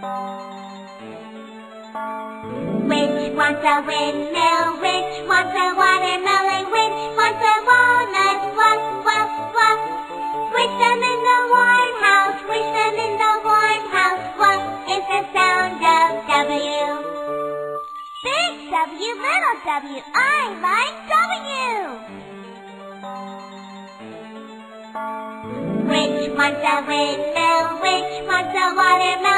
Witch wants a windmill? Witch wants a watermelon? Witch wants a walnut? What, what, what? Wish them in the warm house. Wish them in the warm house. What is the sound of W? Big W, little W. I like W. Witch wants a windmill? Witch wants a watermelon?